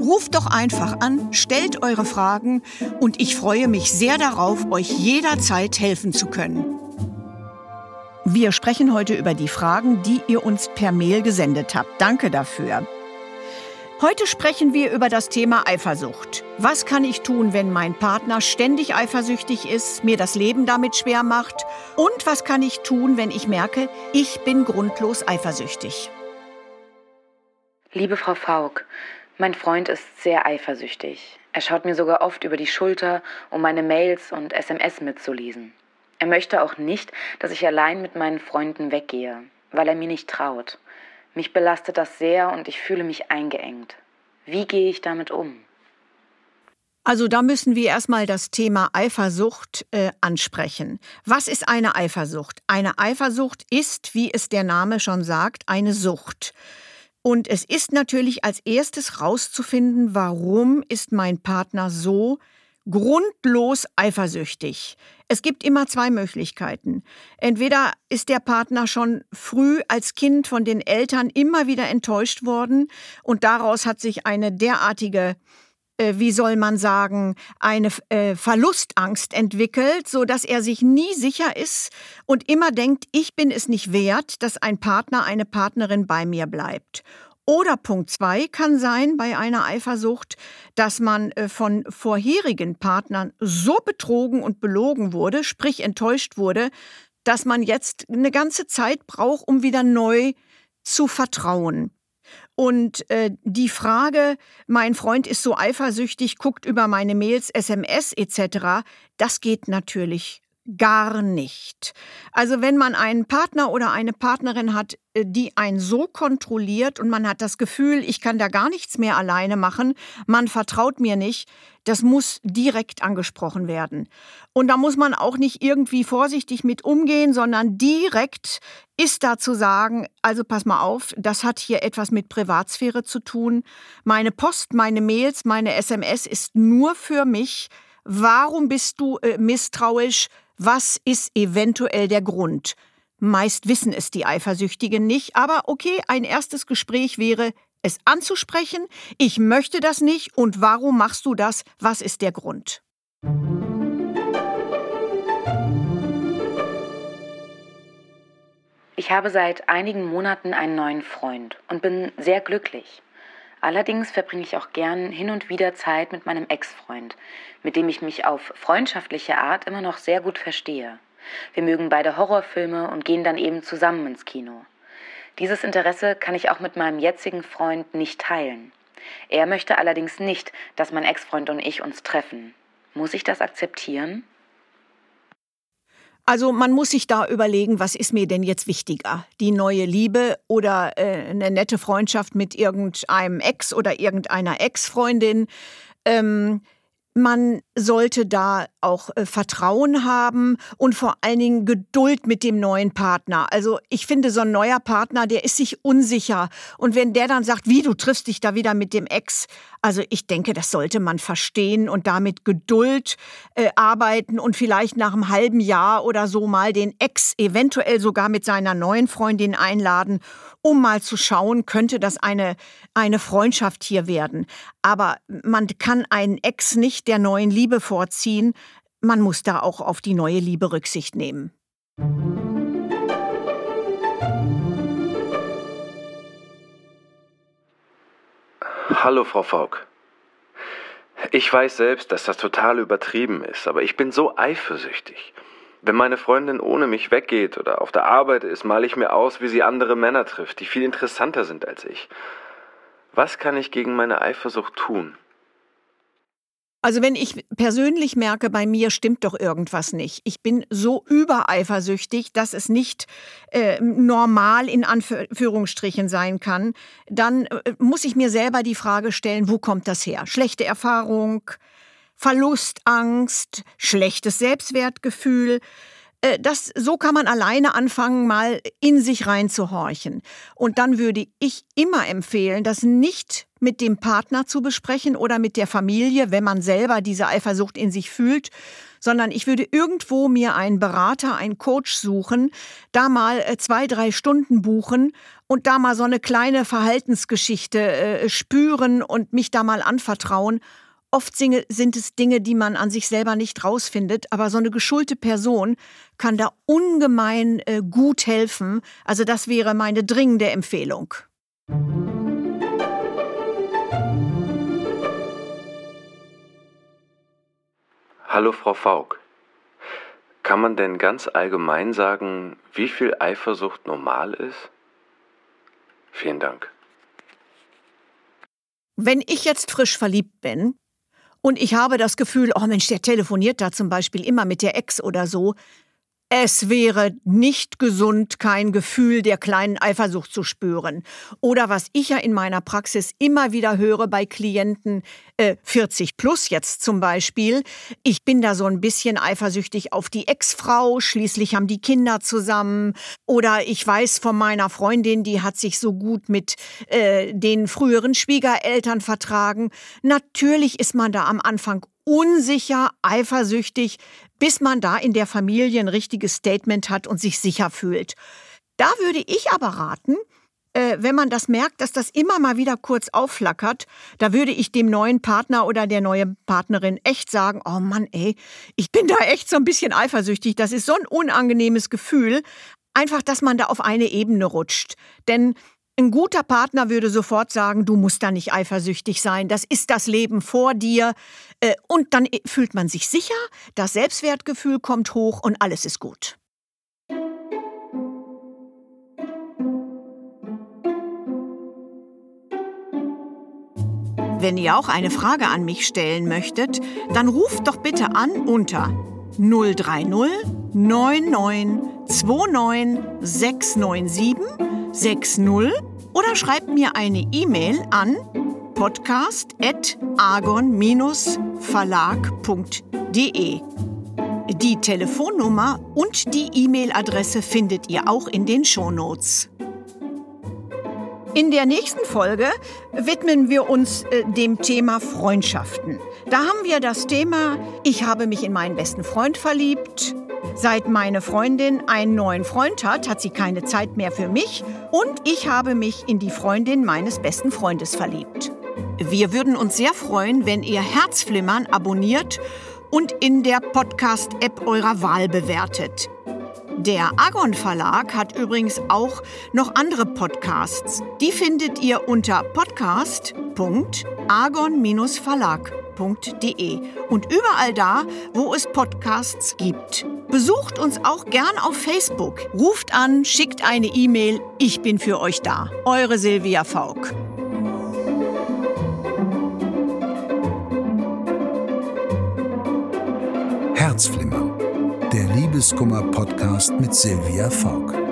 Ruft doch einfach an, stellt eure Fragen und ich freue mich sehr darauf, euch jederzeit helfen zu können. Wir sprechen heute über die Fragen, die ihr uns per Mail gesendet habt. Danke dafür. Heute sprechen wir über das Thema Eifersucht. Was kann ich tun, wenn mein Partner ständig eifersüchtig ist, mir das Leben damit schwer macht? Und was kann ich tun, wenn ich merke, ich bin grundlos eifersüchtig? Liebe Frau Faulk, mein Freund ist sehr eifersüchtig. Er schaut mir sogar oft über die Schulter, um meine Mails und SMS mitzulesen. Er möchte auch nicht, dass ich allein mit meinen Freunden weggehe, weil er mir nicht traut. Mich belastet das sehr und ich fühle mich eingeengt. Wie gehe ich damit um? Also da müssen wir erstmal das Thema Eifersucht äh, ansprechen. Was ist eine Eifersucht? Eine Eifersucht ist, wie es der Name schon sagt, eine Sucht. Und es ist natürlich als erstes rauszufinden, warum ist mein Partner so grundlos eifersüchtig. Es gibt immer zwei Möglichkeiten. Entweder ist der Partner schon früh als Kind von den Eltern immer wieder enttäuscht worden und daraus hat sich eine derartige wie soll man sagen, eine äh, Verlustangst entwickelt, so dass er sich nie sicher ist und immer denkt, ich bin es nicht wert, dass ein Partner, eine Partnerin bei mir bleibt. Oder Punkt zwei kann sein bei einer Eifersucht, dass man äh, von vorherigen Partnern so betrogen und belogen wurde, sprich enttäuscht wurde, dass man jetzt eine ganze Zeit braucht, um wieder neu zu vertrauen. Und äh, die Frage, mein Freund ist so eifersüchtig, guckt über meine Mails, SMS etc., das geht natürlich gar nicht. Also wenn man einen Partner oder eine Partnerin hat, äh, die einen so kontrolliert und man hat das Gefühl, ich kann da gar nichts mehr alleine machen, man vertraut mir nicht, das muss direkt angesprochen werden. Und da muss man auch nicht irgendwie vorsichtig mit umgehen, sondern direkt ist da zu sagen, also pass mal auf, das hat hier etwas mit Privatsphäre zu tun. Meine Post, meine Mails, meine SMS ist nur für mich. Warum bist du äh, misstrauisch? Was ist eventuell der Grund? Meist wissen es die Eifersüchtigen nicht, aber okay, ein erstes Gespräch wäre, es anzusprechen, ich möchte das nicht und warum machst du das? Was ist der Grund? Ich habe seit einigen Monaten einen neuen Freund und bin sehr glücklich. Allerdings verbringe ich auch gern hin und wieder Zeit mit meinem Ex-Freund, mit dem ich mich auf freundschaftliche Art immer noch sehr gut verstehe. Wir mögen beide Horrorfilme und gehen dann eben zusammen ins Kino. Dieses Interesse kann ich auch mit meinem jetzigen Freund nicht teilen. Er möchte allerdings nicht, dass mein Ex-Freund und ich uns treffen. Muss ich das akzeptieren? Also man muss sich da überlegen, was ist mir denn jetzt wichtiger? Die neue Liebe oder äh, eine nette Freundschaft mit irgendeinem Ex oder irgendeiner Ex-Freundin? Ähm, man sollte da auch äh, Vertrauen haben und vor allen Dingen Geduld mit dem neuen Partner. Also ich finde, so ein neuer Partner, der ist sich unsicher. Und wenn der dann sagt, wie, du triffst dich da wieder mit dem Ex, also ich denke, das sollte man verstehen und damit Geduld äh, arbeiten und vielleicht nach einem halben Jahr oder so mal den Ex eventuell sogar mit seiner neuen Freundin einladen, um mal zu schauen, könnte das eine, eine Freundschaft hier werden. Aber man kann einen Ex nicht der neuen Liebe vorziehen, man muss da auch auf die neue Liebe Rücksicht nehmen. Hallo, Frau Faulk. Ich weiß selbst, dass das total übertrieben ist, aber ich bin so eifersüchtig. Wenn meine Freundin ohne mich weggeht oder auf der Arbeit ist, male ich mir aus, wie sie andere Männer trifft, die viel interessanter sind als ich. Was kann ich gegen meine Eifersucht tun? Also wenn ich persönlich merke, bei mir stimmt doch irgendwas nicht. Ich bin so übereifersüchtig, dass es nicht äh, normal in Anführungsstrichen sein kann, dann äh, muss ich mir selber die Frage stellen, wo kommt das her? Schlechte Erfahrung, Verlustangst, schlechtes Selbstwertgefühl. Äh, das, so kann man alleine anfangen, mal in sich reinzuhorchen. Und dann würde ich immer empfehlen, das nicht mit dem Partner zu besprechen oder mit der Familie, wenn man selber diese Eifersucht in sich fühlt, sondern ich würde irgendwo mir einen Berater, einen Coach suchen, da mal äh, zwei, drei Stunden buchen und da mal so eine kleine Verhaltensgeschichte äh, spüren und mich da mal anvertrauen Oft sind es Dinge, die man an sich selber nicht rausfindet, aber so eine geschulte Person kann da ungemein äh, gut helfen. Also das wäre meine dringende Empfehlung. Hallo Frau Faulk. Kann man denn ganz allgemein sagen, wie viel Eifersucht normal ist? Vielen Dank. Wenn ich jetzt frisch verliebt bin, und ich habe das Gefühl, oh Mensch, der telefoniert da zum Beispiel immer mit der Ex oder so. Es wäre nicht gesund, kein Gefühl der kleinen Eifersucht zu spüren. Oder was ich ja in meiner Praxis immer wieder höre bei Klienten, äh, 40 plus jetzt zum Beispiel, ich bin da so ein bisschen eifersüchtig auf die Ex-Frau, schließlich haben die Kinder zusammen. Oder ich weiß von meiner Freundin, die hat sich so gut mit äh, den früheren Schwiegereltern vertragen. Natürlich ist man da am Anfang unsicher, eifersüchtig, bis man da in der Familie ein richtiges Statement hat und sich sicher fühlt. Da würde ich aber raten, äh, wenn man das merkt, dass das immer mal wieder kurz aufflackert, da würde ich dem neuen Partner oder der neuen Partnerin echt sagen, oh Mann, ey, ich bin da echt so ein bisschen eifersüchtig, das ist so ein unangenehmes Gefühl, einfach, dass man da auf eine Ebene rutscht. Denn ein guter Partner würde sofort sagen, du musst da nicht eifersüchtig sein, das ist das Leben vor dir. Äh, und dann fühlt man sich sicher, das Selbstwertgefühl kommt hoch und alles ist gut. Wenn ihr auch eine Frage an mich stellen möchtet, dann ruft doch bitte an unter 030 99 29 697 60 oder schreibt mir eine E-Mail an podcast.argon-verlag.de. Die Telefonnummer und die E-Mail-Adresse findet ihr auch in den Shownotes. In der nächsten Folge widmen wir uns äh, dem Thema Freundschaften. Da haben wir das Thema Ich habe mich in meinen besten Freund verliebt, Seit meine Freundin einen neuen Freund hat, hat sie keine Zeit mehr für mich und ich habe mich in die Freundin meines besten Freundes verliebt. Wir würden uns sehr freuen, wenn ihr Herzflimmern abonniert und in der Podcast-App eurer Wahl bewertet. Der Agon Verlag hat übrigens auch noch andere Podcasts. Die findet ihr unter podcast.agon-verlag.de und überall da, wo es Podcasts gibt. Besucht uns auch gern auf Facebook. Ruft an, schickt eine E-Mail. Ich bin für euch da. Eure Silvia Faulk. Herzflimmer der Liebeskummer-Podcast mit Silvia Faulk.